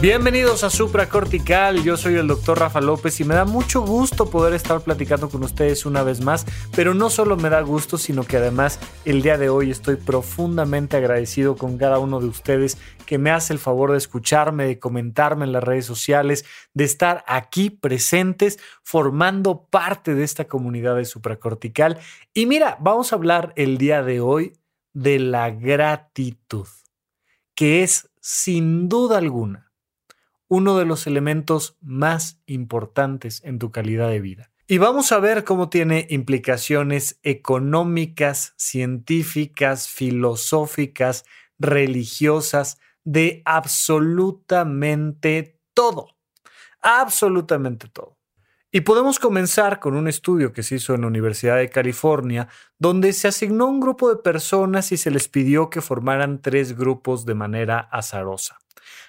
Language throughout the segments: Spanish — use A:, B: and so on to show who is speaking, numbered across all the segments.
A: Bienvenidos a Supracortical, yo soy el doctor Rafa López y me da mucho gusto poder estar platicando con ustedes una vez más, pero no solo me da gusto, sino que además el día de hoy estoy profundamente agradecido con cada uno de ustedes que me hace el favor de escucharme, de comentarme en las redes sociales, de estar aquí presentes, formando parte de esta comunidad de Supracortical. Y mira, vamos a hablar el día de hoy de la gratitud, que es sin duda alguna uno de los elementos más importantes en tu calidad de vida. Y vamos a ver cómo tiene implicaciones económicas, científicas, filosóficas, religiosas, de absolutamente todo. Absolutamente todo. Y podemos comenzar con un estudio que se hizo en la Universidad de California, donde se asignó un grupo de personas y se les pidió que formaran tres grupos de manera azarosa.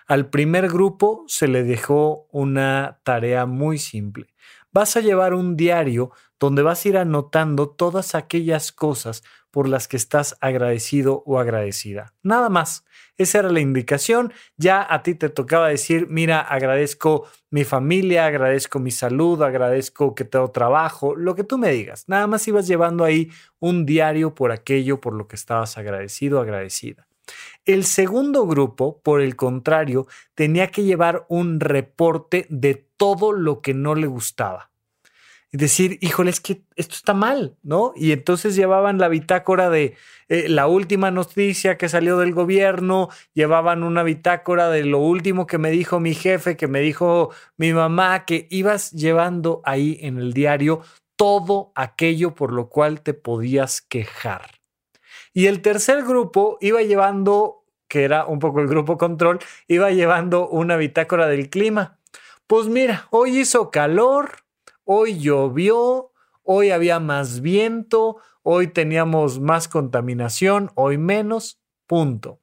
A: Al primer grupo se le dejó una tarea muy simple. Vas a llevar un diario donde vas a ir anotando todas aquellas cosas por las que estás agradecido o agradecida. Nada más. Esa era la indicación. Ya a ti te tocaba decir, mira, agradezco mi familia, agradezco mi salud, agradezco que tengo trabajo, lo que tú me digas. Nada más ibas llevando ahí un diario por aquello por lo que estabas agradecido, agradecida. El segundo grupo, por el contrario, tenía que llevar un reporte de todo lo que no le gustaba. Es decir, híjole, es que esto está mal, ¿no? Y entonces llevaban la bitácora de eh, la última noticia que salió del gobierno, llevaban una bitácora de lo último que me dijo mi jefe, que me dijo mi mamá, que ibas llevando ahí en el diario todo aquello por lo cual te podías quejar. Y el tercer grupo iba llevando, que era un poco el grupo control, iba llevando una bitácora del clima. Pues mira, hoy hizo calor, hoy llovió, hoy había más viento, hoy teníamos más contaminación, hoy menos, punto.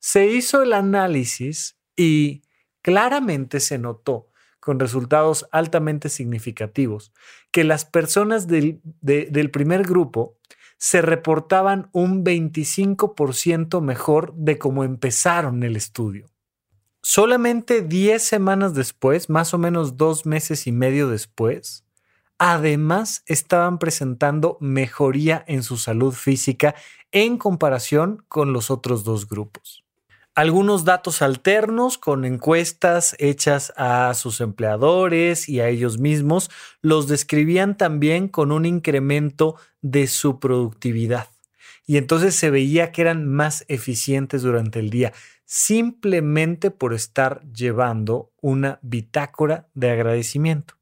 A: Se hizo el análisis y claramente se notó con resultados altamente significativos que las personas del, del primer grupo se reportaban un 25% mejor de cómo empezaron el estudio. Solamente 10 semanas después, más o menos dos meses y medio después, además estaban presentando mejoría en su salud física en comparación con los otros dos grupos algunos datos alternos con encuestas hechas a sus empleadores y a ellos mismos los describían también con un incremento de su productividad. Y entonces se veía que eran más eficientes durante el día, simplemente por estar llevando una bitácora de agradecimiento.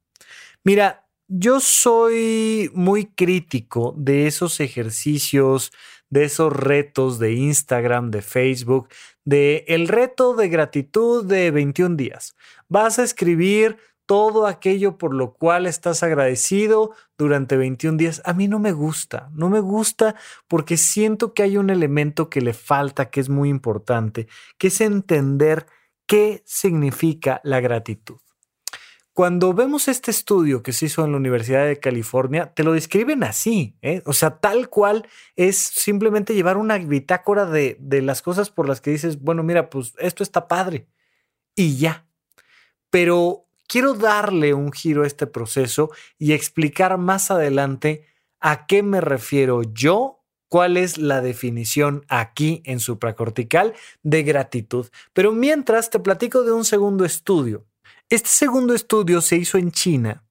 A: Mira, yo soy muy crítico de esos ejercicios, de esos retos de Instagram, de Facebook, de el reto de gratitud de 21 días. Vas a escribir todo aquello por lo cual estás agradecido durante 21 días. A mí no me gusta, no me gusta porque siento que hay un elemento que le falta, que es muy importante, que es entender qué significa la gratitud. Cuando vemos este estudio que se hizo en la Universidad de California, te lo describen así, ¿eh? o sea, tal cual es simplemente llevar una bitácora de, de las cosas por las que dices, bueno, mira, pues esto está padre y ya. Pero quiero darle un giro a este proceso y explicar más adelante a qué me refiero yo, cuál es la definición aquí en supracortical de gratitud. Pero mientras te platico de un segundo estudio este segundo estudio se hizo en China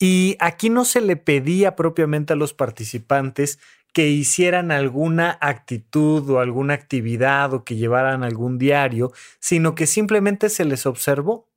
A: y aquí no se le pedía propiamente a los participantes que hicieran alguna actitud o alguna actividad o que llevaran algún diario, sino que simplemente se les observó.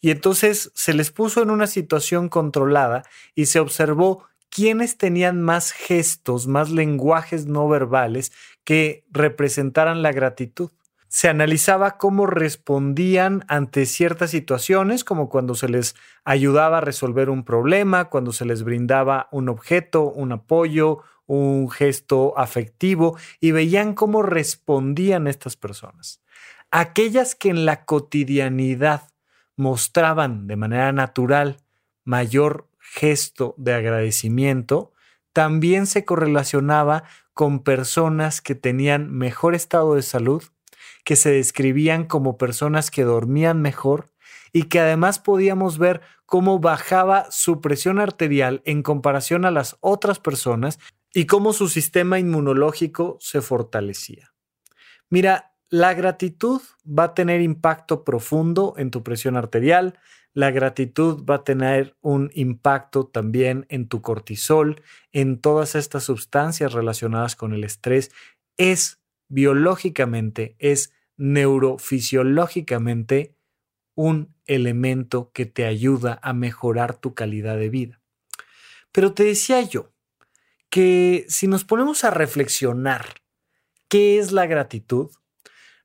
A: Y entonces se les puso en una situación controlada y se observó quiénes tenían más gestos, más lenguajes no verbales que representaran la gratitud. Se analizaba cómo respondían ante ciertas situaciones, como cuando se les ayudaba a resolver un problema, cuando se les brindaba un objeto, un apoyo, un gesto afectivo, y veían cómo respondían estas personas. Aquellas que en la cotidianidad mostraban de manera natural mayor gesto de agradecimiento, también se correlacionaba con personas que tenían mejor estado de salud, que se describían como personas que dormían mejor y que además podíamos ver cómo bajaba su presión arterial en comparación a las otras personas y cómo su sistema inmunológico se fortalecía. Mira, la gratitud va a tener impacto profundo en tu presión arterial, la gratitud va a tener un impacto también en tu cortisol, en todas estas sustancias relacionadas con el estrés. Es biológicamente, es neurofisiológicamente un elemento que te ayuda a mejorar tu calidad de vida. Pero te decía yo que si nos ponemos a reflexionar qué es la gratitud,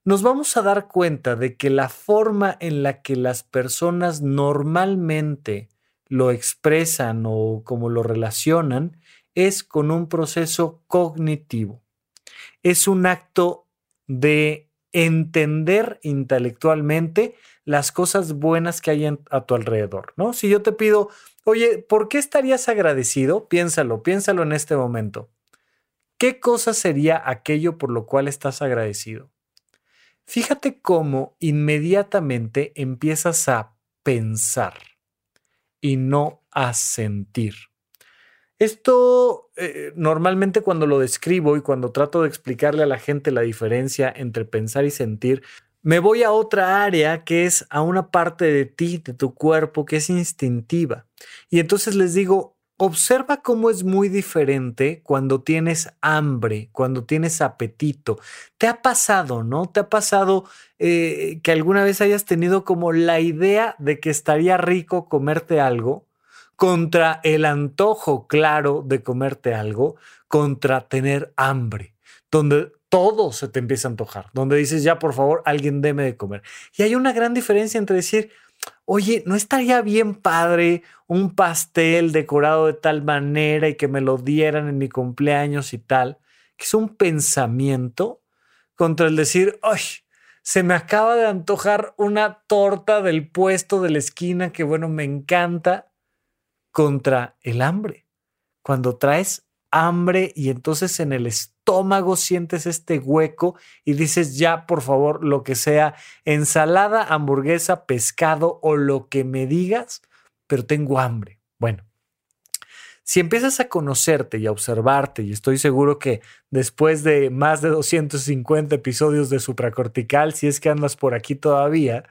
A: nos vamos a dar cuenta de que la forma en la que las personas normalmente lo expresan o como lo relacionan es con un proceso cognitivo es un acto de entender intelectualmente las cosas buenas que hay a tu alrededor, ¿no? Si yo te pido, oye, ¿por qué estarías agradecido? Piénsalo, piénsalo en este momento. ¿Qué cosa sería aquello por lo cual estás agradecido? Fíjate cómo inmediatamente empiezas a pensar y no a sentir. Esto eh, normalmente cuando lo describo y cuando trato de explicarle a la gente la diferencia entre pensar y sentir, me voy a otra área que es a una parte de ti, de tu cuerpo, que es instintiva. Y entonces les digo, observa cómo es muy diferente cuando tienes hambre, cuando tienes apetito. ¿Te ha pasado, no? ¿Te ha pasado eh, que alguna vez hayas tenido como la idea de que estaría rico comerte algo? Contra el antojo claro de comerte algo, contra tener hambre, donde todo se te empieza a antojar, donde dices, ya por favor, alguien deme de comer. Y hay una gran diferencia entre decir, oye, ¿no estaría bien padre un pastel decorado de tal manera y que me lo dieran en mi cumpleaños y tal? Que es un pensamiento contra el decir, ay, se me acaba de antojar una torta del puesto de la esquina que, bueno, me encanta contra el hambre. Cuando traes hambre y entonces en el estómago sientes este hueco y dices ya, por favor, lo que sea, ensalada, hamburguesa, pescado o lo que me digas, pero tengo hambre. Bueno, si empiezas a conocerte y a observarte, y estoy seguro que después de más de 250 episodios de supracortical, si es que andas por aquí todavía,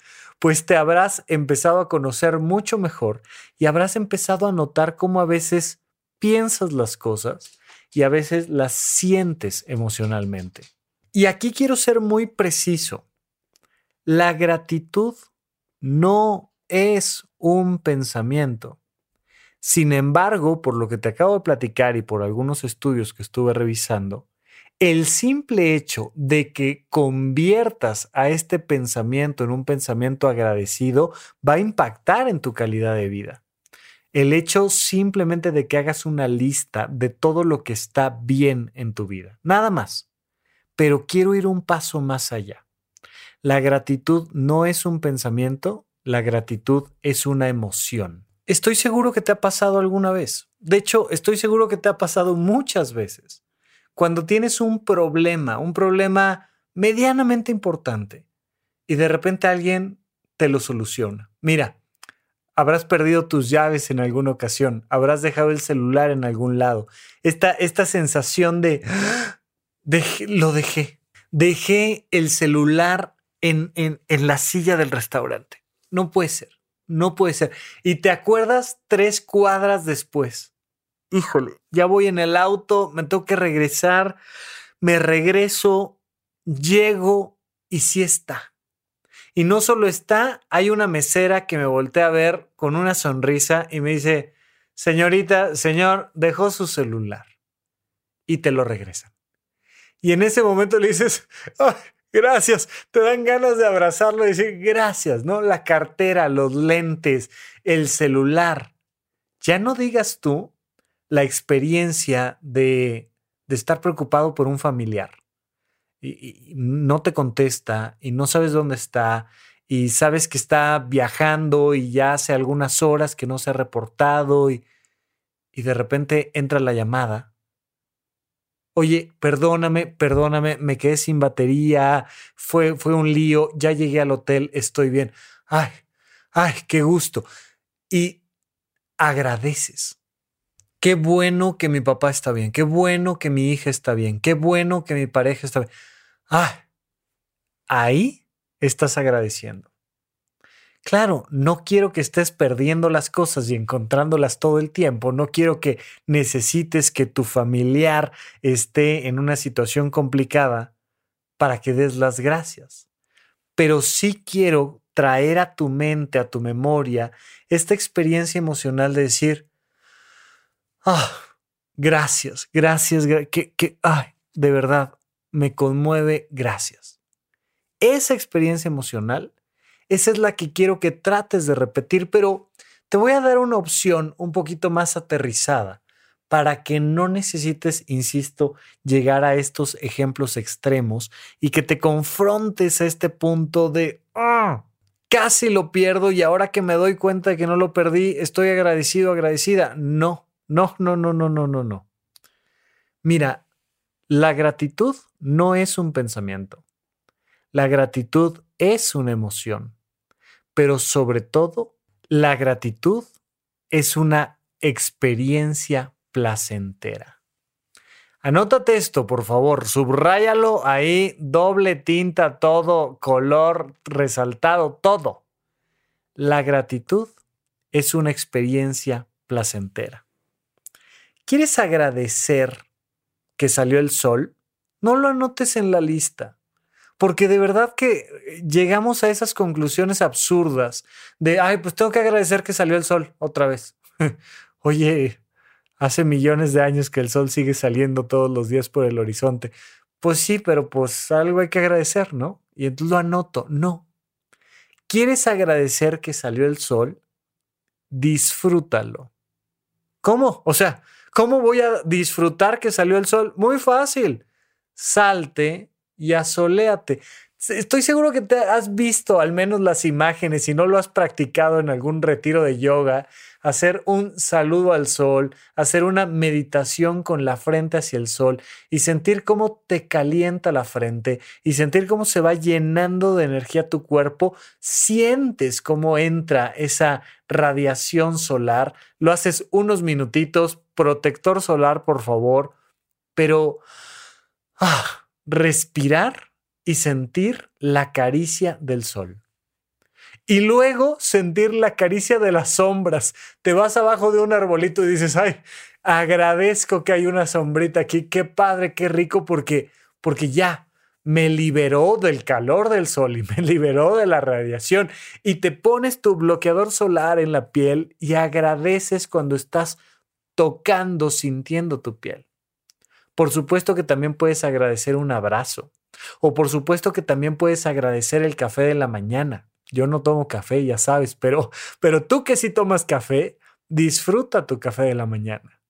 A: pues te habrás empezado a conocer mucho mejor y habrás empezado a notar cómo a veces piensas las cosas y a veces las sientes emocionalmente. Y aquí quiero ser muy preciso. La gratitud no es un pensamiento. Sin embargo, por lo que te acabo de platicar y por algunos estudios que estuve revisando, el simple hecho de que conviertas a este pensamiento en un pensamiento agradecido va a impactar en tu calidad de vida. El hecho simplemente de que hagas una lista de todo lo que está bien en tu vida. Nada más. Pero quiero ir un paso más allá. La gratitud no es un pensamiento, la gratitud es una emoción. Estoy seguro que te ha pasado alguna vez. De hecho, estoy seguro que te ha pasado muchas veces cuando tienes un problema, un problema medianamente importante, y de repente alguien te lo soluciona. Mira, habrás perdido tus llaves en alguna ocasión, habrás dejado el celular en algún lado. Esta, esta sensación de, lo dejé, dejé el celular en, en, en la silla del restaurante. No puede ser, no puede ser. Y te acuerdas tres cuadras después híjole, ya voy en el auto, me tengo que regresar, me regreso, llego y sí está. Y no solo está, hay una mesera que me voltea a ver con una sonrisa y me dice, señorita, señor, dejó su celular y te lo regresan. Y en ese momento le dices, gracias. Te dan ganas de abrazarlo y decir gracias, ¿no? La cartera, los lentes, el celular. Ya no digas tú la experiencia de, de estar preocupado por un familiar. Y, no te contesta y no sabes dónde está y sabes que está viajando y ya hace algunas horas que no se ha reportado y, y de repente entra la llamada oye, perdóname, perdóname, me quedé sin batería, fue, fue un lío, ya llegué al hotel, estoy bien. Ay, ay, qué gusto. Y agradeces. Qué bueno que mi papá está bien, qué bueno que mi hija está bien, qué bueno que mi pareja está bien. Ay, ahí estás agradeciendo. Claro, no quiero que estés perdiendo las cosas y encontrándolas todo el tiempo. No quiero que necesites que tu familiar esté en una situación complicada para que des las gracias. Pero sí quiero traer a tu mente, a tu memoria, esta experiencia emocional de decir, ah, gracias, gracias, que, que, ay, de verdad, me conmueve, gracias. Esa experiencia emocional esa es la que quiero que trates de repetir, pero te voy a dar una opción un poquito más aterrizada para que no necesites, insisto, llegar a estos ejemplos extremos y que te confrontes a este punto de, ah, casi lo pierdo y ahora que me doy cuenta de que no lo perdí, estoy agradecido, agradecida. No, no, no, no, no, no, no, no. Mira, la gratitud no es un pensamiento. La gratitud es una emoción, pero sobre todo, la gratitud es una experiencia placentera. Anótate esto, por favor, subráyalo ahí, doble tinta, todo, color resaltado, todo. La gratitud es una experiencia placentera. ¿Quieres agradecer que salió el sol? No lo anotes en la lista porque de verdad que eh, llegamos a esas conclusiones absurdas de, ay, pues tengo que agradecer que salió el sol otra vez. Oye, hace millones de años que el sol sigue saliendo todos los días por el horizonte. Pues sí, pero pues algo hay que agradecer, ¿no? Y entonces lo anoto. No. ¿Quieres agradecer que salió el sol? Disfrútalo. ¿Cómo? O sea, ¿cómo voy a disfrutar que salió el sol? Muy fácil. Salte y asoléate. Estoy seguro que te has visto al menos las imágenes, si no lo has practicado en algún retiro de yoga, hacer un saludo al sol, hacer una meditación con la frente hacia el sol y sentir cómo te calienta la frente y sentir cómo se va llenando de energía tu cuerpo, sientes cómo entra esa radiación solar, lo haces unos minutitos, protector solar por favor, pero... Ah, respirar y sentir la caricia del sol. Y luego sentir la caricia de las sombras. Te vas abajo de un arbolito y dices, ay, agradezco que hay una sombrita aquí, qué padre, qué rico, porque, porque ya me liberó del calor del sol y me liberó de la radiación. Y te pones tu bloqueador solar en la piel y agradeces cuando estás tocando, sintiendo tu piel. Por supuesto que también puedes agradecer un abrazo. O por supuesto que también puedes agradecer el café de la mañana. Yo no tomo café, ya sabes, pero, pero tú que sí tomas café, disfruta tu café de la mañana.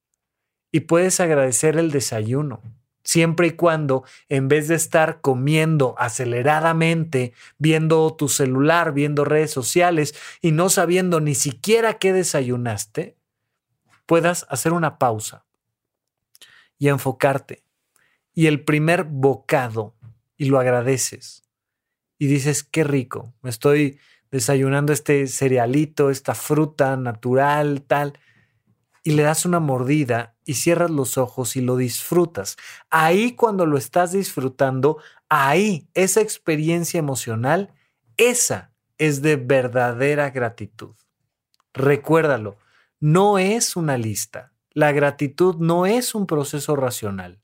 A: Y puedes agradecer el desayuno, siempre y cuando, en vez de estar comiendo aceleradamente, viendo tu celular, viendo redes sociales y no sabiendo ni siquiera qué desayunaste, puedas hacer una pausa y enfocarte. Y el primer bocado, y lo agradeces. Y dices, qué rico, me estoy desayunando este cerealito, esta fruta natural, tal. Y le das una mordida y cierras los ojos y lo disfrutas. Ahí cuando lo estás disfrutando, ahí esa experiencia emocional, esa es de verdadera gratitud. Recuérdalo, no es una lista, la gratitud no es un proceso racional,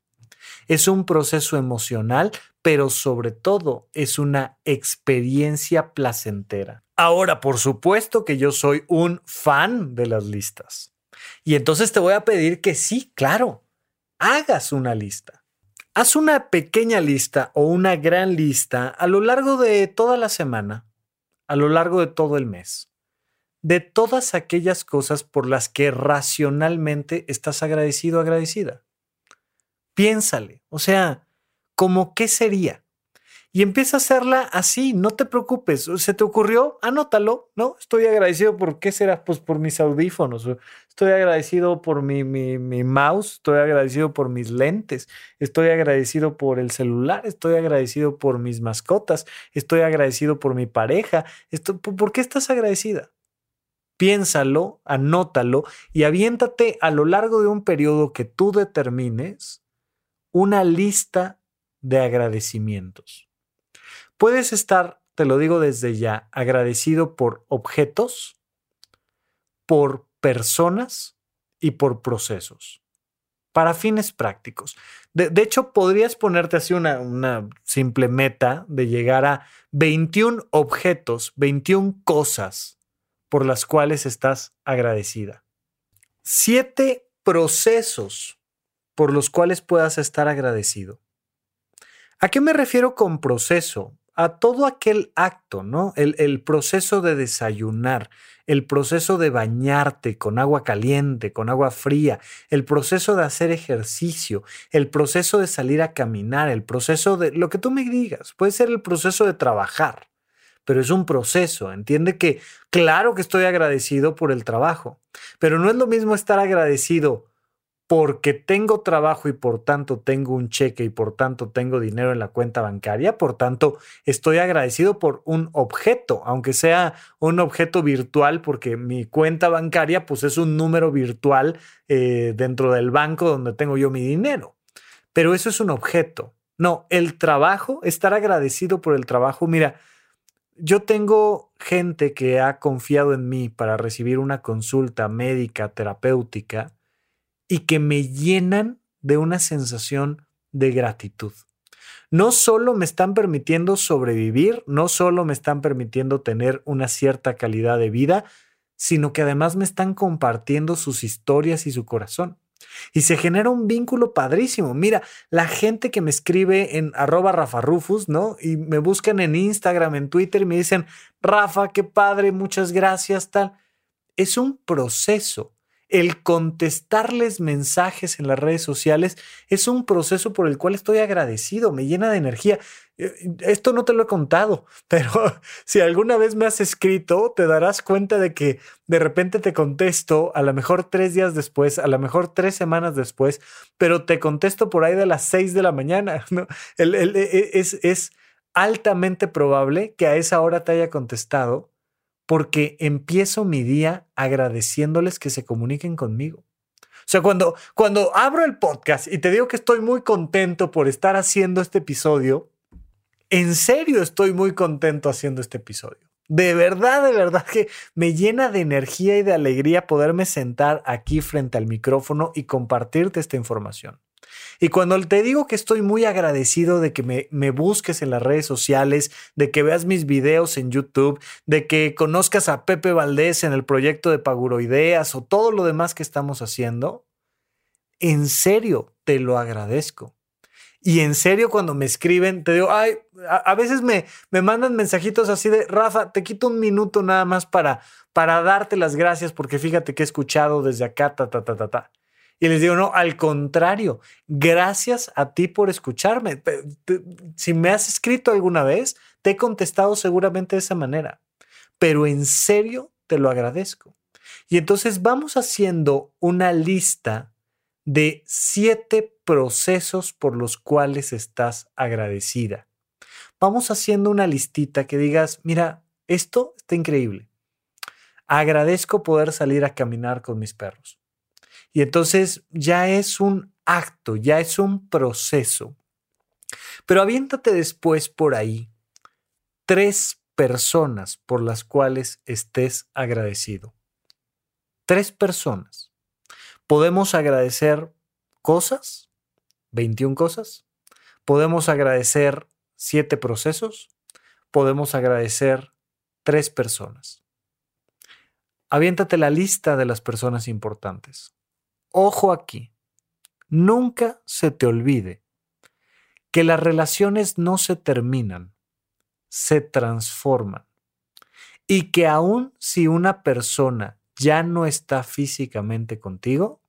A: es un proceso emocional, pero sobre todo es una experiencia placentera. Ahora, por supuesto que yo soy un fan de las listas. Y entonces te voy a pedir que sí, claro, hagas una lista. Haz una pequeña lista o una gran lista a lo largo de toda la semana, a lo largo de todo el mes, de todas aquellas cosas por las que racionalmente estás agradecido o agradecida. Piénsale, o sea, ¿cómo qué sería? y empieza a hacerla así, no te preocupes, se te ocurrió, anótalo, ¿no? Estoy agradecido por qué será, pues por mis audífonos, estoy agradecido por mi, mi, mouse, estoy agradecido por mis lentes, estoy agradecido por el celular, estoy agradecido por mis mascotas, estoy agradecido por mi pareja, ¿por qué estás agradecida? Piénsalo, anótalo y aviéntate a lo largo de un periodo que tú determines una lista de agradecimientos. Puedes estar, te lo digo desde ya, agradecido por objetos, por personas y por procesos, para fines prácticos. De, hecho, podrías ponerte así una, simple meta de llegar a 21 objetos, 21 cosas por las cuales estás agradecida. Siete procesos por los cuales puedas estar agradecido. ¿A qué me refiero con proceso? a todo aquel acto, ¿no? El, proceso de desayunar, el proceso de bañarte con agua caliente, con agua fría, el proceso de hacer ejercicio, el proceso de salir a caminar, el proceso de lo que tú me digas, puede ser el proceso de trabajar, pero es un proceso. Entiende que, claro que estoy agradecido por el trabajo, pero no es lo mismo estar agradecido porque tengo trabajo y por tanto tengo un cheque y por tanto tengo dinero en la cuenta bancaria, por tanto estoy agradecido por un objeto, aunque sea un objeto virtual, porque mi cuenta bancaria pues es un número virtual eh, dentro del banco donde tengo yo mi dinero. Pero eso es un objeto. No, el trabajo, estar agradecido por el trabajo, mira, yo tengo gente que ha confiado en mí para recibir una consulta médica, terapéutica, y que me llenan de una sensación de gratitud. No solo me están permitiendo sobrevivir, no solo me están permitiendo tener una cierta calidad de vida, sino que además me están compartiendo sus historias y su corazón. Y se genera un vínculo padrísimo. Mira, la gente que me escribe en arroba Rafa Rufus, ¿no? Y me buscan en Instagram, en Twitter y me dicen, Rafa, qué padre, muchas gracias, tal. Es un proceso el contestarles mensajes en las redes sociales es un proceso por el cual estoy agradecido, me llena de energía. Eh, esto no te lo he contado, pero si alguna vez me has escrito, te darás cuenta de que de repente te contesto, a lo mejor tres días después, a lo mejor tres semanas después, pero te contesto por ahí de las seis de la mañana. E, e, es, es altamente probable que a esa hora te haya contestado porque empiezo mi día agradeciéndoles que se comuniquen conmigo. O sea, cuando, cuando abro el podcast y te digo que estoy muy contento por estar haciendo este episodio, en serio estoy muy contento haciendo este episodio. De verdad, de verdad que me llena de energía y de alegría poderme sentar aquí frente al micrófono y compartirte esta información. Y cuando te digo que estoy muy agradecido de que me, busques en las redes sociales, de que veas mis videos en YouTube, de que conozcas a Pepe Valdés en el proyecto de Paguroideas o todo lo demás que estamos haciendo, en serio te lo agradezco. Y en serio, cuando me escriben, te digo, ay, a, veces me, me mandan mensajitos así de, Rafa, te quito un minuto nada más para, para darte las gracias porque fíjate que he escuchado desde acá, ta, ta, ta, ta, ta. Y les digo, no, al contrario, gracias a ti por escucharme. Si me has escrito alguna vez, te he contestado seguramente de esa manera, pero en serio te lo agradezco. Y entonces vamos haciendo una lista de siete procesos por los cuales estás agradecida. Vamos haciendo una listita que digas, mira, esto está increíble. Agradezco poder salir a caminar con mis perros. Y entonces ya es un acto, ya es un proceso. Pero aviéntate después por ahí tres personas por las cuales estés agradecido. Tres personas. Podemos agradecer cosas, 21 cosas. Podemos agradecer siete procesos. Podemos agradecer tres personas. Aviéntate la lista de las personas importantes. Ojo aquí, nunca se te olvide que las relaciones no se terminan, se transforman. Y que aun si una persona ya no está físicamente contigo,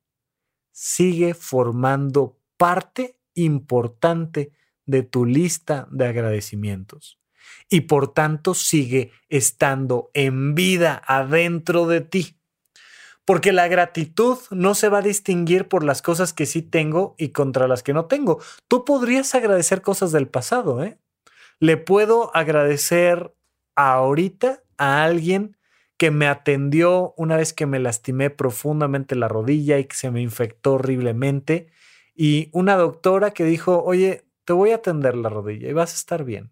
A: sigue formando parte importante de tu lista de agradecimientos y por tanto sigue estando en vida adentro de ti. Porque la gratitud no se va a distinguir por las cosas que sí tengo y contra las que no tengo. Tú podrías agradecer cosas del pasado, ¿eh? Le puedo agradecer ahorita a alguien que me atendió una vez que me lastimé profundamente la rodilla y que se me infectó horriblemente. Y una doctora que dijo, oye, te voy a atender la rodilla y vas a estar bien.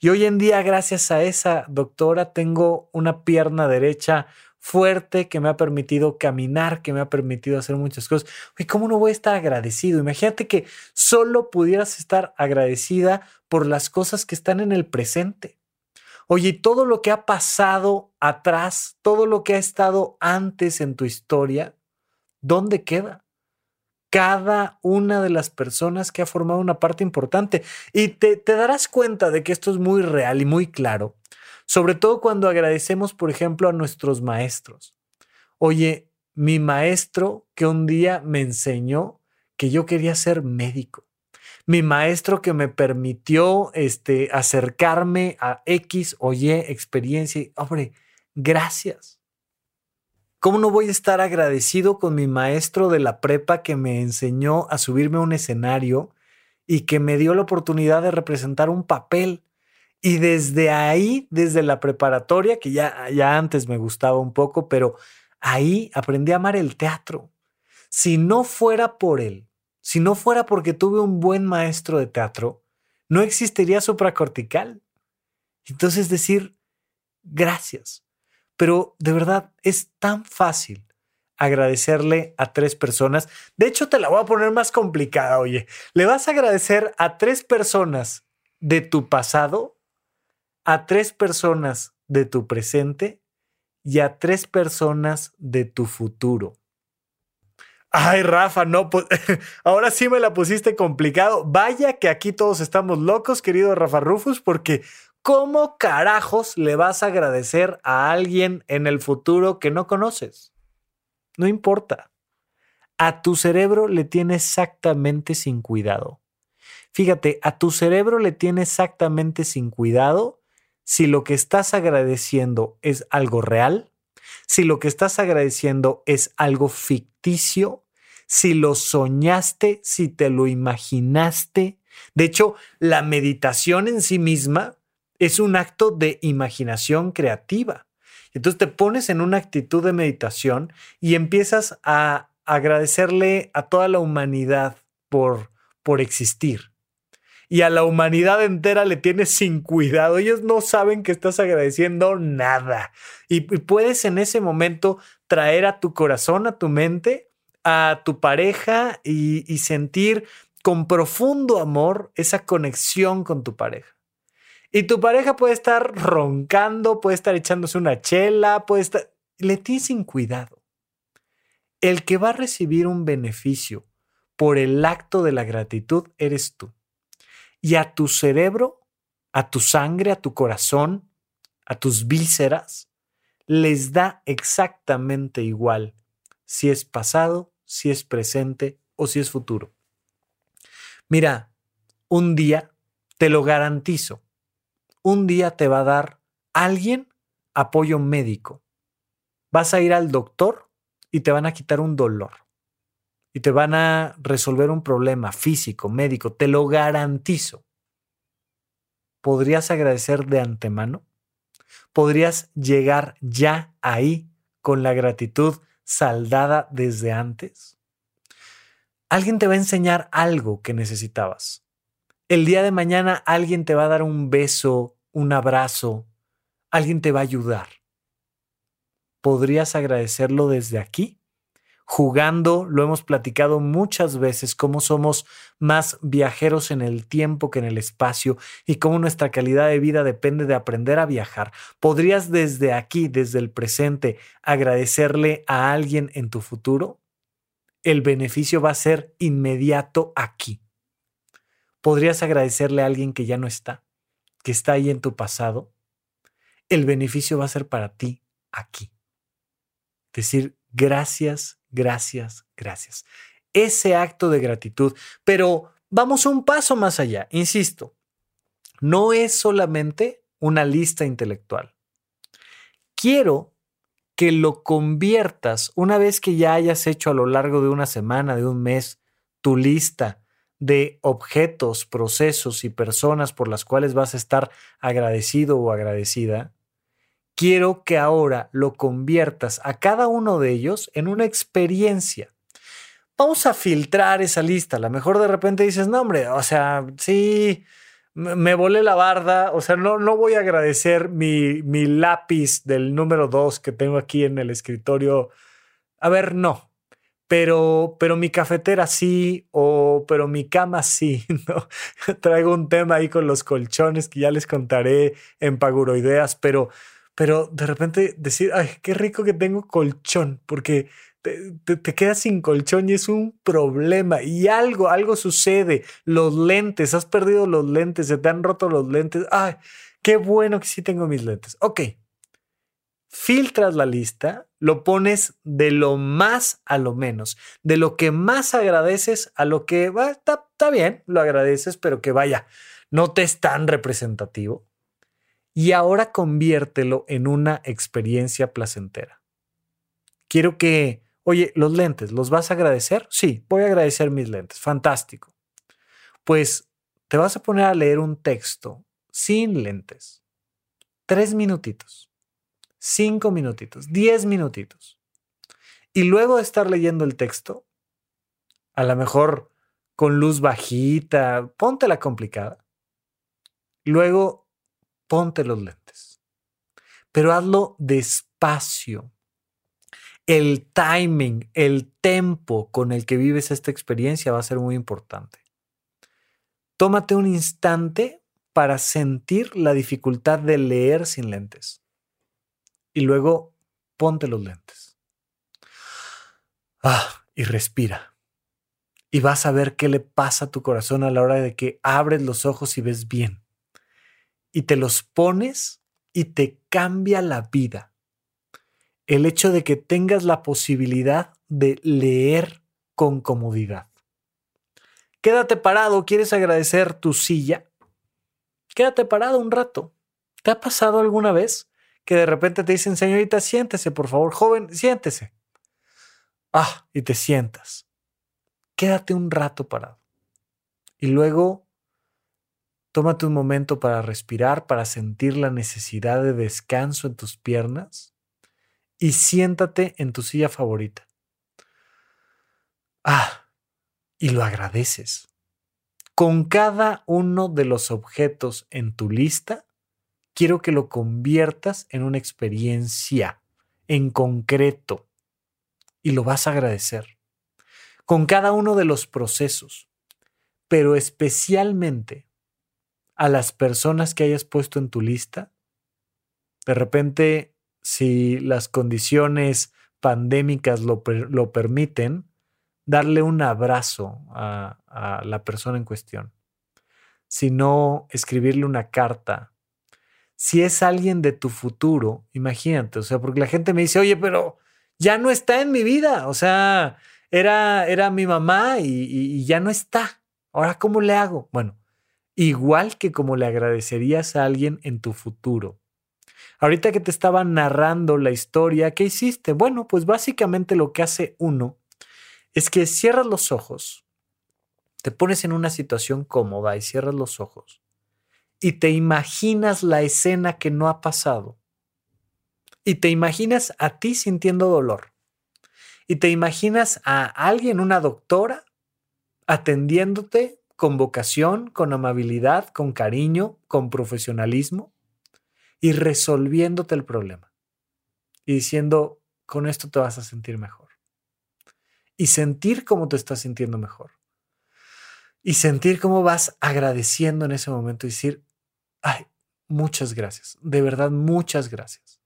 A: Y hoy en día, gracias a esa doctora, tengo una pierna derecha fuerte que me ha permitido caminar, que me ha permitido hacer muchas cosas. Oye, ¿cómo no voy a estar agradecido? Imagínate que solo pudieras estar agradecida por las cosas que están en el presente. Oye, todo lo que ha pasado atrás, todo lo que ha estado antes en tu historia, ¿dónde queda? cada una de las personas que ha formado una parte importante. Y te, te, darás cuenta de que esto es muy real y muy claro, sobre todo cuando agradecemos, por ejemplo, a nuestros maestros. Oye, mi maestro que un día me enseñó que yo quería ser médico. Mi maestro que me permitió este, acercarme a X o Y experiencia. Hombre, gracias. ¿Cómo no voy a estar agradecido con mi maestro de la prepa que me enseñó a subirme a un escenario y que me dio la oportunidad de representar un papel? Y desde ahí, desde la preparatoria, que ya, ya antes me gustaba un poco, pero ahí aprendí a amar el teatro. Si no fuera por él, si no fuera porque tuve un buen maestro de teatro, no existiría supracortical. Entonces decir, gracias pero de verdad es tan fácil agradecerle a tres personas. De hecho, te la voy a poner más complicada, oye. Le vas a agradecer a tres personas de tu pasado, a tres personas de tu presente y a tres personas de tu futuro. Ay, Rafa, no, pues, ahora sí me la pusiste complicado. Vaya que aquí todos estamos locos, querido Rafa Rufus, porque ¿Cómo carajos le vas a agradecer a alguien en el futuro que no conoces? No importa. A tu cerebro le tiene exactamente sin cuidado. Fíjate, a tu cerebro le tiene exactamente sin cuidado si lo que estás agradeciendo es algo real, si lo que estás agradeciendo es algo ficticio, si lo soñaste, si te lo imaginaste. De hecho, la meditación en sí misma es un acto de imaginación creativa. Entonces te pones en una actitud de meditación y empiezas a agradecerle a toda la humanidad por, por existir. Y a la humanidad entera le tienes sin cuidado. Ellos no saben que estás agradeciendo nada. Y, puedes en ese momento traer a tu corazón, a tu mente, a tu pareja y sentir con profundo amor esa conexión con tu pareja. Y tu pareja puede estar roncando, puede estar echándose una chela, puede estar... Le tienes sin cuidado. El que va a recibir un beneficio por el acto de la gratitud eres tú. Y a tu cerebro, a tu sangre, a tu corazón, a tus vísceras, les da exactamente igual si es pasado, si es presente o si es futuro. Mira, un día, te lo garantizo, un día te va a dar alguien apoyo médico. Vas a ir al doctor y te van a quitar un dolor. Y te van a resolver un problema físico, médico, te lo garantizo. ¿Podrías agradecer de antemano? ¿Podrías llegar ya ahí con la gratitud saldada desde antes? Alguien te va a enseñar algo que necesitabas. El día de mañana alguien te va a dar un beso, un abrazo, alguien te va a ayudar. ¿Podrías agradecerlo desde aquí? Jugando, lo hemos platicado muchas veces, cómo somos más viajeros en el tiempo que en el espacio y cómo nuestra calidad de vida depende de aprender a viajar. ¿Podrías desde aquí, desde el presente, agradecerle a alguien en tu futuro? El beneficio va a ser inmediato aquí. podrías agradecerle a alguien que ya no está, que está ahí en tu pasado, el beneficio va a ser para ti aquí. Decir gracias, gracias, gracias. Ese acto de gratitud. Pero vamos un paso más allá, insisto, no es solamente una lista intelectual. Quiero que lo conviertas una vez que ya hayas hecho a lo largo de una semana, de un mes, tu lista de objetos, procesos y personas por las cuales vas a estar agradecido o agradecida, quiero que ahora lo conviertas a cada uno de ellos en una experiencia. Vamos a filtrar esa lista. A lo mejor de repente dices, no, hombre, o sea, sí, me volé la barda. O sea, no, no voy a agradecer mi, mi lápiz del número dos que tengo aquí en el escritorio. A ver, no, pero, pero mi cafetera sí, o pero mi cama sí, ¿no? Traigo un tema ahí con los colchones que ya les contaré en Paguroideas, pero pero de repente decir, ay, qué rico que tengo colchón, porque te, te, quedas sin colchón y es un problema. Y algo, algo sucede. Los lentes, has perdido los lentes, se te han roto los lentes. Ay, qué bueno que sí tengo mis lentes. Ok. Filtras la lista, lo pones de lo más a lo menos, de lo que más agradeces a lo que va, está, está bien, lo agradeces, pero que vaya, no te es tan representativo y ahora conviértelo en una experiencia placentera. Quiero que, oye, los lentes, ¿los vas a agradecer? Sí, voy a agradecer mis lentes. Fantástico. Pues te vas a poner a leer un texto sin lentes. Tres minutitos, cinco minutitos, diez minutitos. Y luego de estar leyendo el texto, a lo mejor con luz bajita, ponte la complicada. Luego ponte los lentes. Pero hazlo despacio. El timing, el tempo con el que vives esta experiencia va a ser muy importante. Tómate un instante para sentir la dificultad de leer sin lentes. Y luego ponte los lentes. Ah, y respira. Y vas a ver qué le pasa a tu corazón a la hora de que abres los ojos y ves bien y te los pones y te cambia la vida. El hecho de que tengas la posibilidad de leer con comodidad. Quédate parado, ¿quieres agradecer tu silla? Quédate parado un rato. ¿Te ha pasado alguna vez que de repente te dicen, señorita, siéntese, por favor, joven, siéntese? Ah, y te sientas. Quédate un rato parado. Y luego Tómate un momento para respirar, para sentir la necesidad de descanso en tus piernas y siéntate en tu silla favorita. Ah, y lo agradeces. Con cada uno de los objetos en tu lista, quiero que lo conviertas en una experiencia en concreto y lo vas a agradecer. Con cada uno de los procesos, pero especialmente a las personas que hayas puesto en tu lista. De repente, si las condiciones pandémicas lo, lo permiten, darle un abrazo a, la persona en cuestión. Si no, escribirle una carta. Si es alguien de tu futuro, imagínate, o sea, porque la gente me dice, oye, pero ya no está en mi vida, o sea, era, era mi mamá y, y ya no está. Ahora, ¿cómo le hago? Bueno, igual que como le agradecerías a alguien en tu futuro. Ahorita que te estaba narrando la historia, ¿qué hiciste? Bueno, pues básicamente lo que hace uno es que cierras los ojos, te pones en una situación cómoda y cierras los ojos y te imaginas la escena que no ha pasado y te imaginas a ti sintiendo dolor y te imaginas a alguien, una doctora, atendiéndote con vocación, con amabilidad, con cariño, con profesionalismo y resolviéndote el problema. Y diciendo, con esto te vas a sentir mejor. Y sentir cómo te estás sintiendo mejor. Y sentir cómo vas agradeciendo en ese momento y decir, ay, muchas gracias, de verdad, muchas gracias.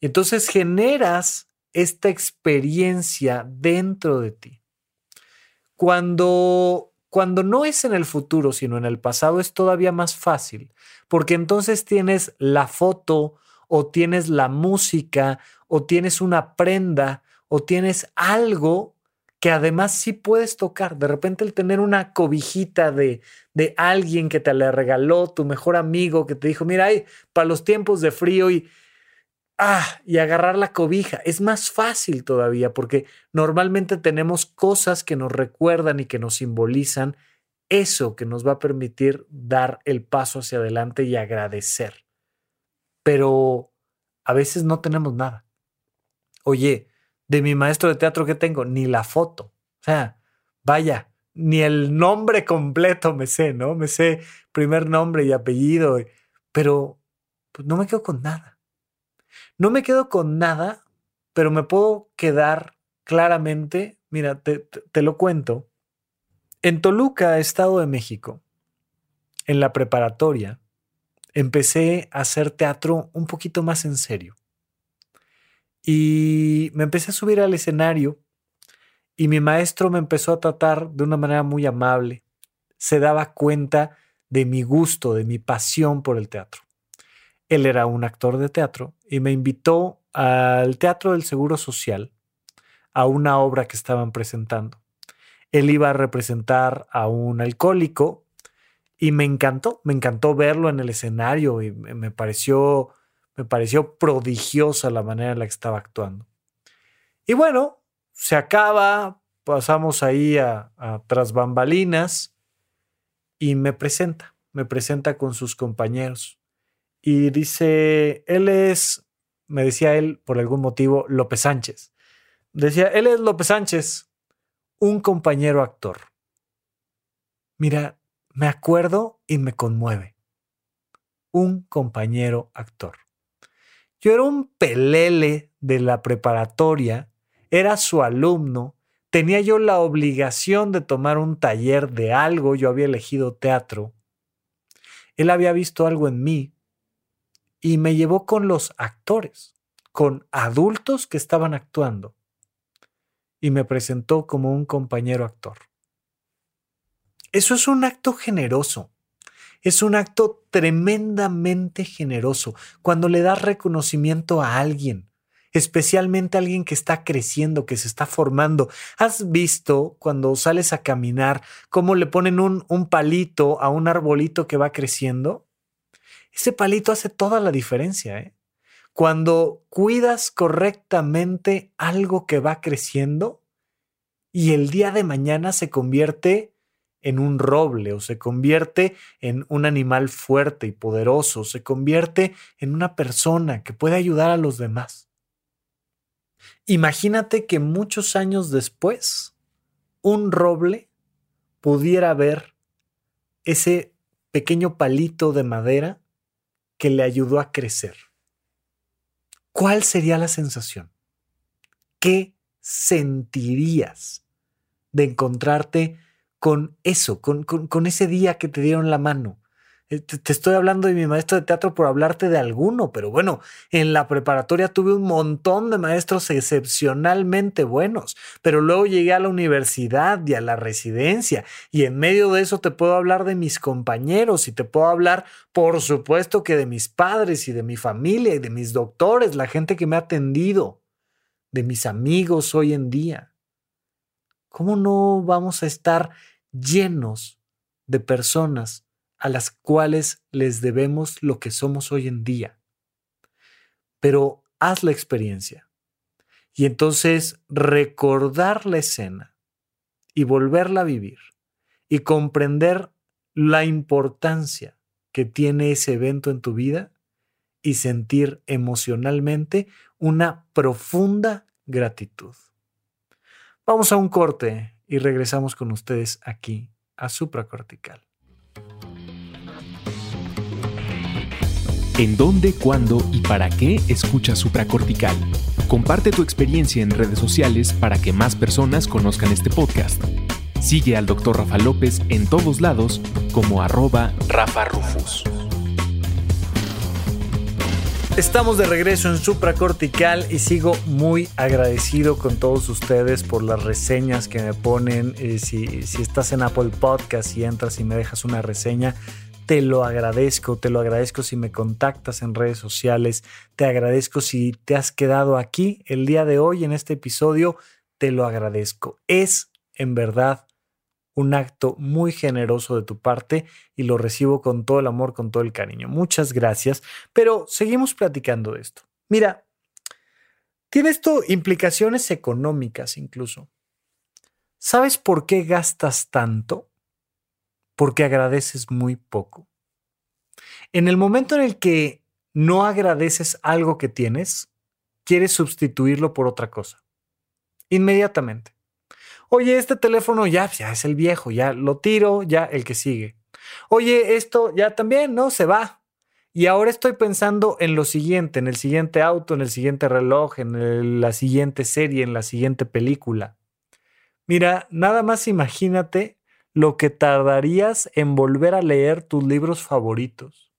A: Y entonces generas esta experiencia dentro de ti. Cuando cuando no es en el futuro, sino en el pasado, es todavía más fácil, porque entonces tienes la foto o tienes la música o tienes una prenda o tienes algo que además sí puedes tocar. De repente el tener una cobijita de, de alguien que te la regaló, tu mejor amigo que te dijo, mira, hay para los tiempos de frío y, ah, y agarrar la cobija. Es más fácil todavía porque normalmente tenemos cosas que nos recuerdan y que nos simbolizan eso que nos va a permitir dar el paso hacia adelante y agradecer. Pero a veces no tenemos nada. Oye, de mi maestro de teatro que tengo, ni la foto. O sea, vaya, ni el nombre completo me sé, ¿no? Me sé primer nombre y apellido, pero pues, no me quedo con nada. No me quedo con nada, pero me puedo quedar claramente, mira, te, te lo cuento. En Toluca, Estado de México, en la preparatoria, empecé a hacer teatro un poquito más en serio. Y me empecé a subir al escenario y mi maestro me empezó a tratar de una manera muy amable. Se daba cuenta de mi gusto, de mi pasión por el teatro. Él era un actor de teatro y me invitó al Teatro del Seguro Social a una obra que estaban presentando. Él iba a representar a un alcohólico y me encantó, me encantó verlo en el escenario y me pareció me pareció prodigiosa la manera en la que estaba actuando. Y bueno, se acaba, pasamos ahí a, a tras bambalinas y me presenta, me presenta con sus compañeros. Y dice, él es, me decía él por algún motivo, López Sánchez. Decía, él es López Sánchez, un compañero actor. Mira, me acuerdo y me conmueve. Un compañero actor. Yo era un pelele de la preparatoria, era su alumno, tenía yo la obligación de tomar un taller de algo, yo había elegido teatro. Él había visto algo en mí y me llevó con los actores, con adultos que estaban actuando, y me presentó como un compañero actor. Eso es un acto generoso. Es un acto tremendamente generoso cuando le das reconocimiento a alguien, especialmente a alguien que está creciendo, que se está formando. ¿Has visto cuando sales a caminar cómo le ponen un, un palito a un arbolito que va creciendo? Ese palito hace toda la diferencia. ¿eh? Cuando cuidas correctamente algo que va creciendo y el día de mañana se convierte en un roble o se convierte en un animal fuerte y poderoso, se convierte en una persona que puede ayudar a los demás. Imagínate que muchos años después un roble pudiera ver ese pequeño palito de madera que le ayudó a crecer. ¿Cuál sería la sensación? ¿Qué sentirías de encontrarte con eso, con, ese día que te dieron la mano. Eh, te, estoy hablando de mi maestro de teatro por hablarte de alguno, pero bueno, en la preparatoria tuve un montón de maestros excepcionalmente buenos, pero luego llegué a la universidad y a la residencia y en medio de eso te puedo hablar de mis compañeros y te puedo hablar, por supuesto, que de mis padres y de mi familia y de mis doctores, la gente que me ha atendido, de mis amigos hoy en día. ¿Cómo no vamos a estar llenos de personas a las cuales les debemos lo que somos hoy en día? Pero haz la experiencia y entonces recordar la escena y volverla a vivir y comprender la importancia que tiene ese evento en tu vida y sentir emocionalmente una profunda gratitud. Vamos a un corte y regresamos con ustedes aquí a supracortical.
B: ¿En dónde, cuándo y para qué escucha supracortical? Comparte tu experiencia en redes sociales para que más personas conozcan este podcast. Sigue al Dr. Rafa López en todos lados como arroba Rafa Rufus.
A: Estamos de regreso en Supracortical y sigo muy agradecido con todos ustedes por las reseñas que me ponen. Eh, si, si estás en Apple Podcast y entras y me dejas una reseña, te lo agradezco, te lo agradezco si me contactas en redes sociales, te agradezco si te has quedado aquí el día de hoy en este episodio, te lo agradezco. Es en verdad un acto muy generoso de tu parte y lo recibo con todo el amor, con todo el cariño. Muchas gracias, pero seguimos platicando de esto. Mira, tiene esto implicaciones económicas incluso. ¿Sabes por qué gastas tanto? Porque agradeces muy poco. En el momento en el que no agradeces algo que tienes, quieres sustituirlo por otra cosa. Inmediatamente. Oye, este teléfono ya, ya es el viejo, ya lo tiro, ya el que sigue. Oye, esto ya también, ¿no? Se va. Y ahora estoy pensando en lo siguiente, en el siguiente auto, en el siguiente reloj, en la siguiente serie, en la siguiente película. Mira, nada más imagínate lo que tardarías en volver a leer tus libros favoritos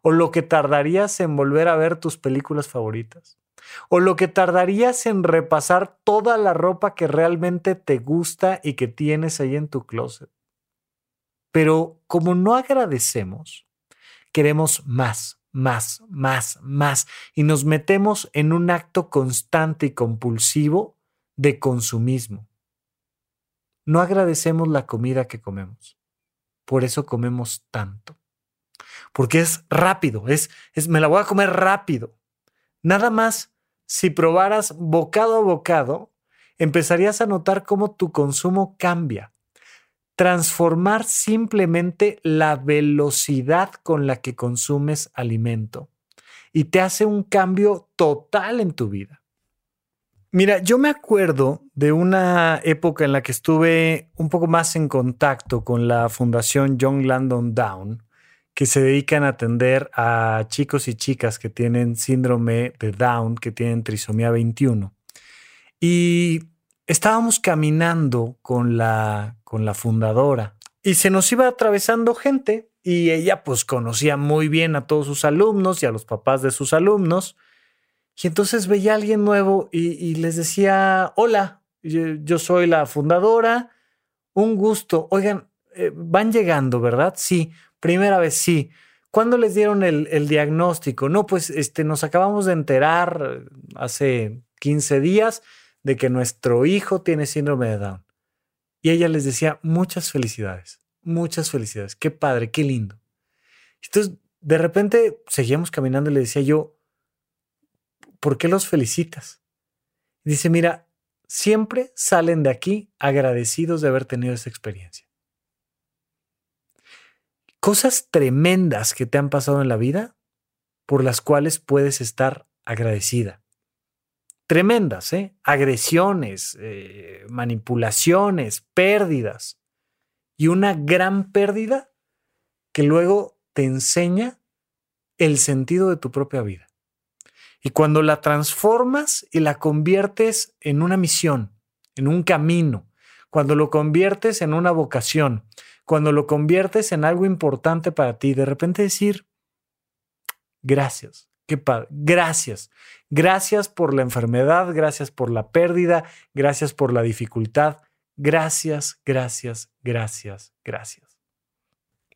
A: o lo que tardarías en volver a ver tus películas favoritas o lo que tardarías en repasar toda la ropa que realmente te gusta y que tienes ahí en tu closet. Pero como no agradecemos, queremos más, más, más, más y nos metemos en un acto constante y compulsivo de consumismo. No agradecemos la comida que comemos. Por eso comemos tanto. Porque es rápido, es, es me la voy a comer rápido. Nada más si probaras bocado a bocado, empezarías a notar cómo tu consumo cambia. Transformar simplemente la velocidad con la que consumes alimento y te hace un cambio total en tu vida. Mira, yo me acuerdo de una época en la que estuve un poco más en contacto con la Fundación John Landon Down que se dedican a atender a chicos y chicas que tienen síndrome de Down, que tienen trisomía 21. Y estábamos caminando con la, con la fundadora y se nos iba atravesando gente y ella pues conocía muy bien a todos sus alumnos y a los papás de sus alumnos. Y entonces veía a alguien nuevo y, les decía, hola, yo, soy la fundadora, un gusto. Oigan, eh, van llegando, ¿verdad? Sí, Primera vez, sí. ¿Cuándo les dieron el, diagnóstico? No, pues este, nos acabamos de enterar hace 15 días de que nuestro hijo tiene síndrome de Down. Y ella les decía, muchas felicidades, muchas felicidades, qué padre, qué lindo. Entonces, de repente seguíamos caminando y le decía yo, ¿por qué los felicitas? dice, mira, siempre salen de aquí agradecidos de haber tenido esa experiencia cosas tremendas que te han pasado en la vida por las cuales puedes estar agradecida. Tremendas, ¿eh? Agresiones, eh, manipulaciones, pérdidas. Y una gran pérdida que luego te enseña el sentido de tu propia vida. Y cuando la transformas y la conviertes en una misión, en un camino, cuando lo conviertes en una vocación, cuando lo conviertes en algo importante para ti, de repente decir, gracias, qué padre, gracias, gracias por la enfermedad, gracias por la pérdida, gracias por la dificultad, gracias, gracias, gracias, gracias.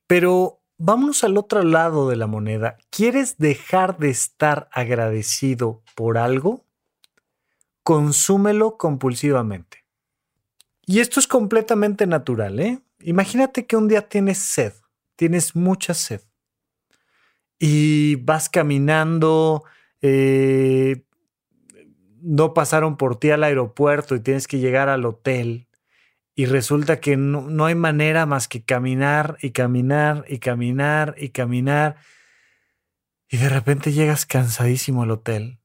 A: Pero vámonos al otro lado de la moneda. ¿Quieres dejar de estar agradecido por algo? Consúmelo compulsivamente. Y esto es completamente natural, ¿eh? Imagínate que un día tienes sed, tienes mucha sed y vas caminando, eh, no pasaron por ti al aeropuerto y tienes que llegar al hotel y resulta que no, no hay manera más que caminar y caminar y caminar y caminar y de repente llegas cansadísimo al hotel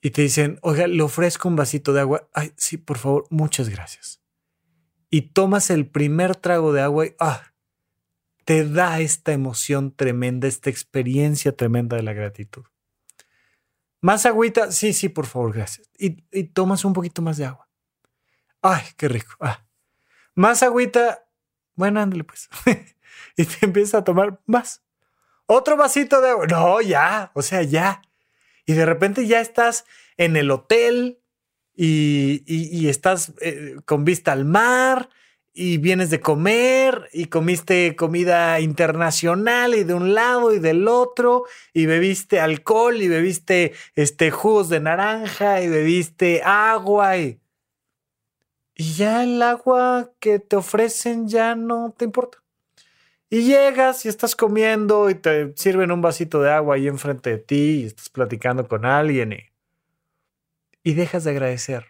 A: y te dicen, oiga, le ofrezco un vasito de agua. Ay, sí, por favor, muchas gracias y tomas el primer trago de agua y ah, te da esta emoción tremenda, esta experiencia tremenda de la gratitud. Más agüita, sí, sí, por favor, gracias. Y, tomas un poquito más de agua. Ay, qué rico. Ah. Más agüita, bueno, ándale pues. y te empiezas a tomar más. otro vasito de agua. No, ya, o sea, ya. Y de repente ya estás en el hotel y, estás eh, con vista al mar y vienes de comer y comiste comida internacional y de un lado y del otro y bebiste alcohol y bebiste este jugos de naranja y bebiste agua y, y ya el agua que te ofrecen ya no te importa. Y llegas y estás comiendo y te sirven un vasito de agua ahí enfrente de ti y estás platicando con alguien y, y dejas de agradecer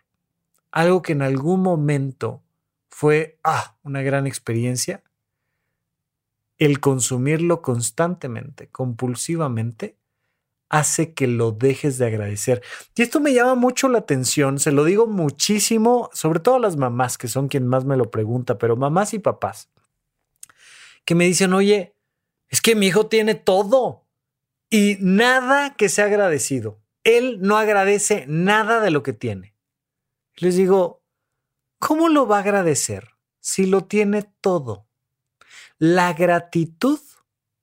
A: algo que en algún momento fue ah, una gran experiencia. El consumirlo constantemente, compulsivamente, hace que lo dejes de agradecer. Y esto me llama mucho la atención, se lo digo muchísimo, sobre todo a las mamás, que son quien más me lo pregunta, pero mamás y papás que me dicen, oye, es que mi hijo tiene todo y nada que sea agradecido. Él no agradece nada de lo que tiene. Les digo, ¿cómo lo va a agradecer si lo tiene todo? La gratitud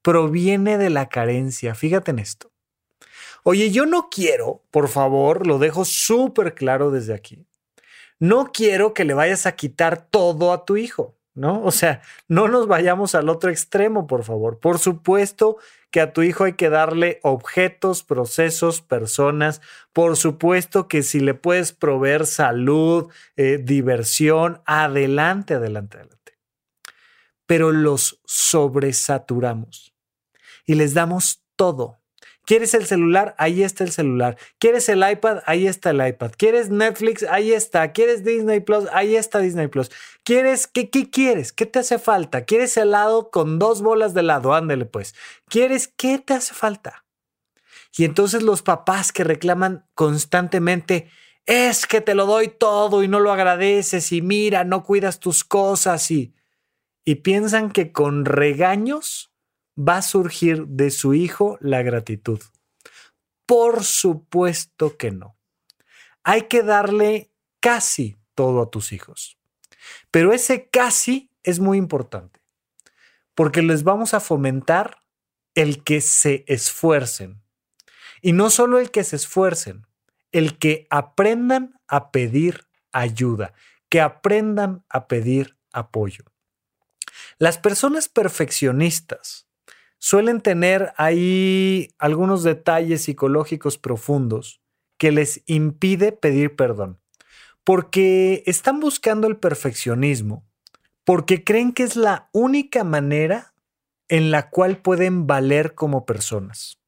A: proviene de la carencia. Fíjate en esto. Oye, yo no quiero, por favor, lo dejo súper claro desde aquí. No quiero que le vayas a quitar todo a tu hijo. ¿no? O sea, no nos vayamos al otro extremo, por favor. Por supuesto que a tu hijo hay que darle objetos, procesos, personas. Por supuesto que si le puedes proveer salud, eh, diversión, adelante, adelante, adelante. Pero los sobresaturamos y les damos todo. ¿Quieres el celular? Ahí está el celular. ¿Quieres el iPad? Ahí está el iPad. ¿Quieres Netflix? Ahí está. ¿Quieres Disney Plus? Ahí está Disney Plus. ¿Quieres? ¿Qué, qué quieres? ¿Qué te hace falta? ¿Quieres helado con dos bolas de helado? Ándele pues. ¿Quieres? ¿Qué te hace falta? Y entonces los papás que reclaman constantemente, es que te lo doy todo y no lo agradeces y mira, no cuidas tus cosas y, y piensan que con regaños va a surgir de su hijo la gratitud? Por supuesto que no. Hay que darle casi todo a tus hijos. Pero ese casi es muy importante, porque les vamos a fomentar el que se esfuercen. Y no solo el que se esfuercen, el que aprendan a pedir ayuda, que aprendan a pedir apoyo. Las personas perfeccionistas suelen tener ahí algunos detalles psicológicos profundos que les impide pedir perdón, porque están buscando el perfeccionismo, porque creen que es la única manera en la cual pueden valer como personas.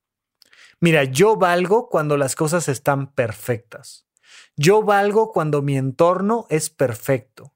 A: Mira, yo valgo cuando las cosas están perfectas. Yo valgo cuando mi entorno es perfecto.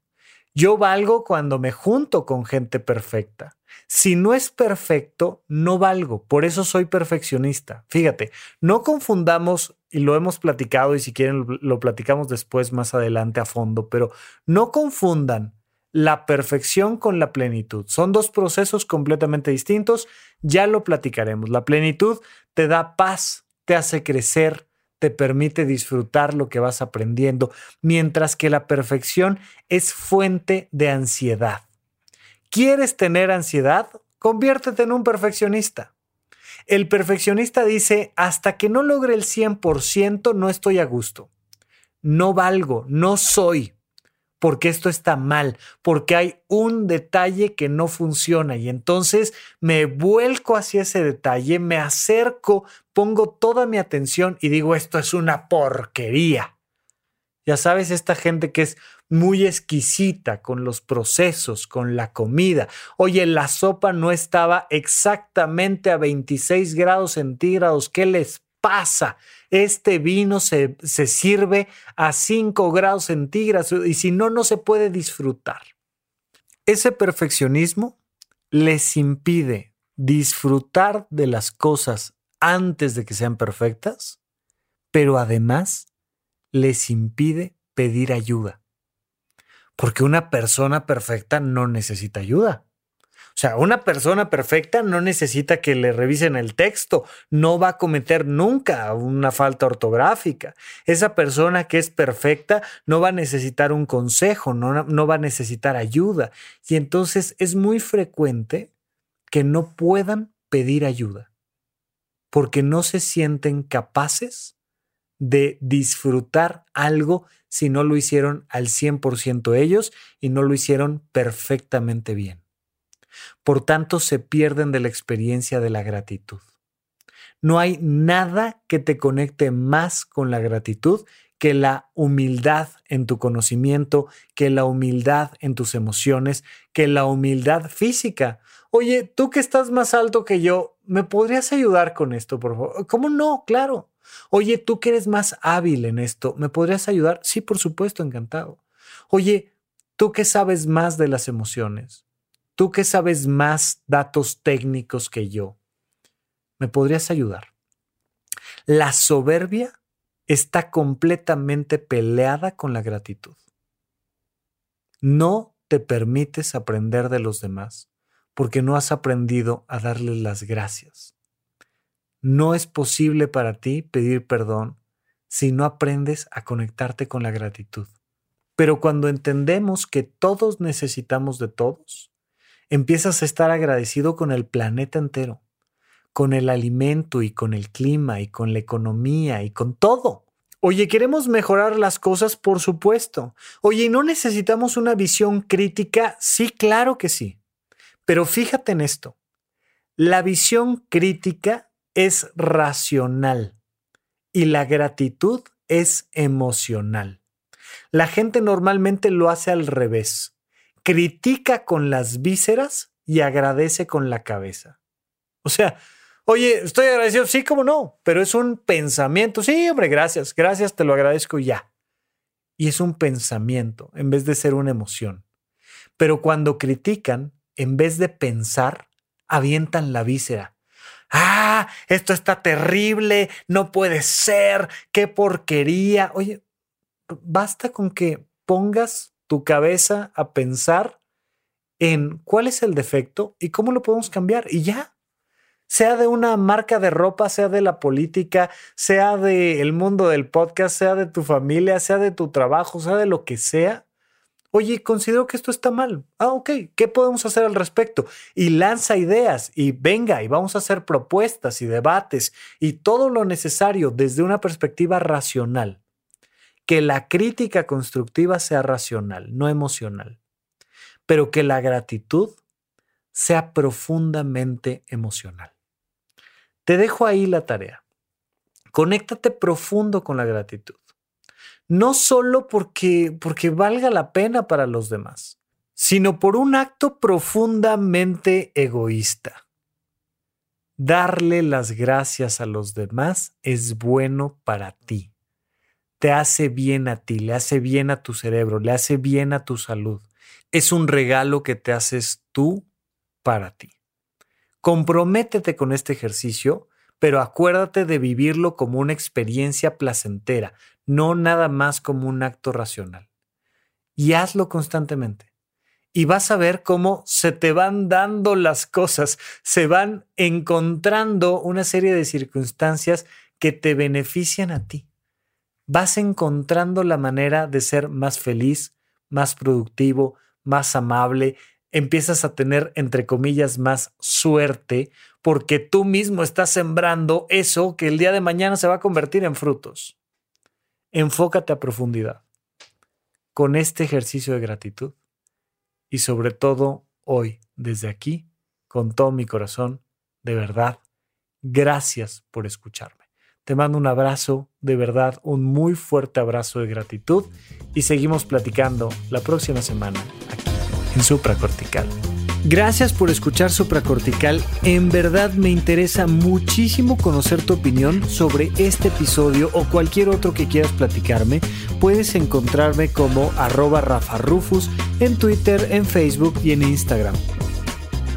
A: Yo valgo cuando me junto con gente perfecta. Si no es perfecto, no valgo. Por eso soy perfeccionista. Fíjate, no confundamos, y lo hemos platicado y si quieren lo platicamos después más adelante a fondo, pero no confundan la perfección con la plenitud. Son dos procesos completamente distintos. Ya lo platicaremos. La plenitud te da paz, te hace crecer, te permite disfrutar lo que vas aprendiendo, mientras que la perfección es fuente de ansiedad. ¿Quieres tener ansiedad? Conviértete en un perfeccionista. El perfeccionista dice, hasta que no logre el 100% no estoy a gusto. No valgo, no soy, porque esto está mal, porque hay un detalle que no funciona y entonces me vuelco hacia ese detalle, me acerco, pongo toda mi atención y digo, esto es una porquería. Ya sabes, esta gente que es muy exquisita con los procesos, con la comida. Oye, la sopa no estaba exactamente a 26 grados centígrados. ¿Qué les pasa? Este vino se, se sirve a 5 grados centígrados y si no, no se puede disfrutar. Ese perfeccionismo les impide disfrutar de las cosas antes de que sean perfectas, pero además les impide pedir ayuda. Porque una persona perfecta no necesita ayuda. O sea, una persona perfecta no necesita que le revisen el texto, no va a cometer nunca una falta ortográfica. Esa persona que es perfecta no va a necesitar un consejo, no, no va a necesitar ayuda. Y entonces es muy frecuente que no puedan pedir ayuda. porque no se sienten capaces de disfrutar algo si no lo hicieron al 100% ellos y no lo hicieron perfectamente bien. Por tanto, se pierden de la experiencia de la gratitud. No hay nada que te conecte más con la gratitud que la humildad en tu conocimiento, que la humildad en tus emociones, que la humildad física. Oye, tú que estás más alto que yo, ¿me podrías ayudar con esto, por favor? ¿Cómo no? Claro. Oye, tú que eres más hábil en esto, ¿me podrías ayudar? Sí, por supuesto, encantado. Oye, tú que sabes más de las emociones, tú que sabes más datos técnicos que yo, ¿me podrías ayudar? La soberbia está completamente peleada con la gratitud. No te permites aprender de los demás porque no has aprendido a darles las gracias. No es posible para ti pedir perdón si no aprendes a conectarte con la gratitud. Pero cuando entendemos que todos necesitamos de todos, empiezas a estar agradecido con el planeta entero con el alimento y con el clima y con la economía y con todo. Oye, ¿queremos mejorar las cosas? Por supuesto. Oye, ¿no necesitamos una visión crítica? Sí, claro que sí. Pero fíjate en esto. La visión crítica es racional y la gratitud es emocional. La gente normalmente lo hace al revés. Critica con las vísceras y agradece con la cabeza. O sea, Oye, estoy agradecido. Sí, cómo no, pero es un pensamiento. Sí, hombre, gracias, gracias, te lo agradezco ya. Y es un pensamiento en vez de ser una emoción. Pero cuando critican, en vez de pensar, avientan la víscera. Ah, esto está terrible, no puede ser, qué porquería. Oye, basta con que pongas tu cabeza a pensar en cuál es el defecto y cómo lo podemos cambiar y ya sea de una marca de ropa, sea de la política, sea del mundo del podcast, sea de tu familia, sea de tu trabajo, sea de lo que sea. Oye, considero que esto está mal. Ah, ok, ¿qué podemos hacer al respecto? Y lanza ideas y venga, y vamos a hacer propuestas y debates y todo lo necesario desde una perspectiva racional. Que la crítica constructiva sea racional, no emocional. Pero que la gratitud sea profundamente emocional. Te dejo ahí la tarea. Conéctate profundo con la gratitud. No solo porque, porque valga la pena para los demás, sino por un acto profundamente egoísta. Darle las gracias a los demás es bueno para ti. Te hace bien a ti, le hace bien a tu cerebro, le hace bien a tu salud. Es un regalo que te haces tú para ti. Comprométete con este ejercicio, pero acuérdate de vivirlo como una experiencia placentera, no nada más como un acto racional. Y hazlo constantemente. Y vas a ver cómo se te van dando las cosas, se van encontrando una serie de circunstancias que te benefician a ti. Vas encontrando la manera de ser más feliz, más productivo, más amable, empiezas a tener, entre comillas, más suerte porque tú mismo estás sembrando eso que el día de mañana se va a convertir en frutos. Enfócate a profundidad con este ejercicio de gratitud y sobre todo hoy, desde aquí, con todo mi corazón, de verdad, gracias por escucharme. Te mando un abrazo, de verdad, un muy fuerte abrazo de gratitud y seguimos platicando la próxima semana aquí en supracortical. Gracias por escuchar Supracortical. En verdad me interesa muchísimo conocer tu opinión sobre este episodio o cualquier otro que quieras platicarme. Puedes encontrarme como arroba Rafa Rufus en Twitter, en Facebook y en Instagram.